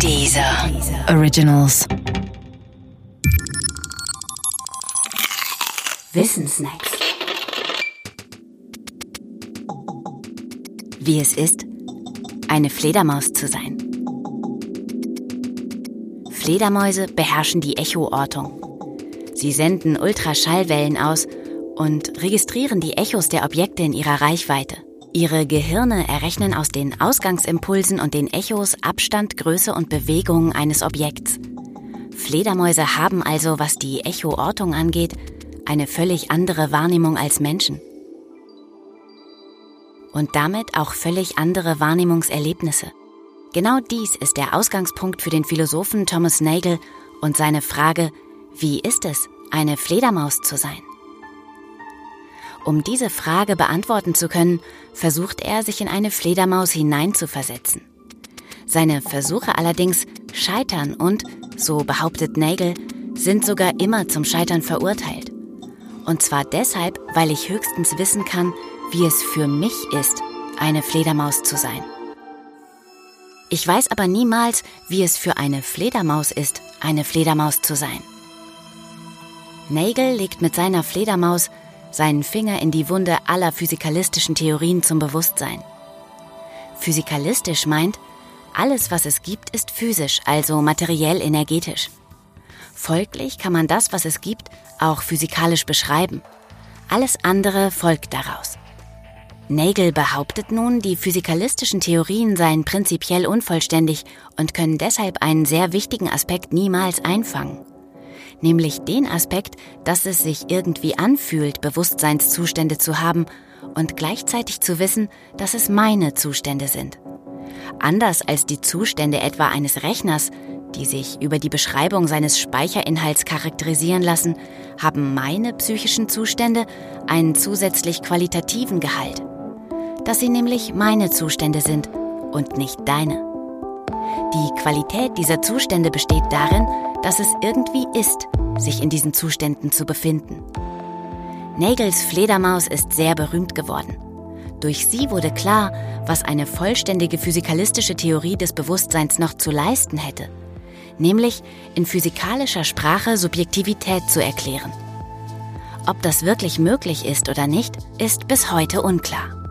Dieser Originals. Wissensnacks. Wie es ist, eine Fledermaus zu sein. Fledermäuse beherrschen die Echoortung. Sie senden Ultraschallwellen aus und registrieren die Echos der Objekte in ihrer Reichweite. Ihre Gehirne errechnen aus den Ausgangsimpulsen und den Echos Abstand, Größe und Bewegung eines Objekts. Fledermäuse haben also, was die Echoortung angeht, eine völlig andere Wahrnehmung als Menschen. Und damit auch völlig andere Wahrnehmungserlebnisse. Genau dies ist der Ausgangspunkt für den Philosophen Thomas Nagel und seine Frage, wie ist es, eine Fledermaus zu sein? Um diese Frage beantworten zu können, versucht er, sich in eine Fledermaus hineinzuversetzen. Seine Versuche allerdings scheitern und, so behauptet Nagel, sind sogar immer zum Scheitern verurteilt. Und zwar deshalb, weil ich höchstens wissen kann, wie es für mich ist, eine Fledermaus zu sein. Ich weiß aber niemals, wie es für eine Fledermaus ist, eine Fledermaus zu sein. Nagel legt mit seiner Fledermaus seinen Finger in die Wunde aller physikalistischen Theorien zum Bewusstsein. Physikalistisch meint, alles, was es gibt, ist physisch, also materiell energetisch. Folglich kann man das, was es gibt, auch physikalisch beschreiben. Alles andere folgt daraus. Nagel behauptet nun, die physikalistischen Theorien seien prinzipiell unvollständig und können deshalb einen sehr wichtigen Aspekt niemals einfangen nämlich den Aspekt, dass es sich irgendwie anfühlt, Bewusstseinszustände zu haben und gleichzeitig zu wissen, dass es meine Zustände sind. Anders als die Zustände etwa eines Rechners, die sich über die Beschreibung seines Speicherinhalts charakterisieren lassen, haben meine psychischen Zustände einen zusätzlich qualitativen Gehalt. Dass sie nämlich meine Zustände sind und nicht deine. Die Qualität dieser Zustände besteht darin, dass es irgendwie ist, sich in diesen Zuständen zu befinden. Nagels Fledermaus ist sehr berühmt geworden. Durch sie wurde klar, was eine vollständige physikalistische Theorie des Bewusstseins noch zu leisten hätte, nämlich in physikalischer Sprache Subjektivität zu erklären. Ob das wirklich möglich ist oder nicht, ist bis heute unklar.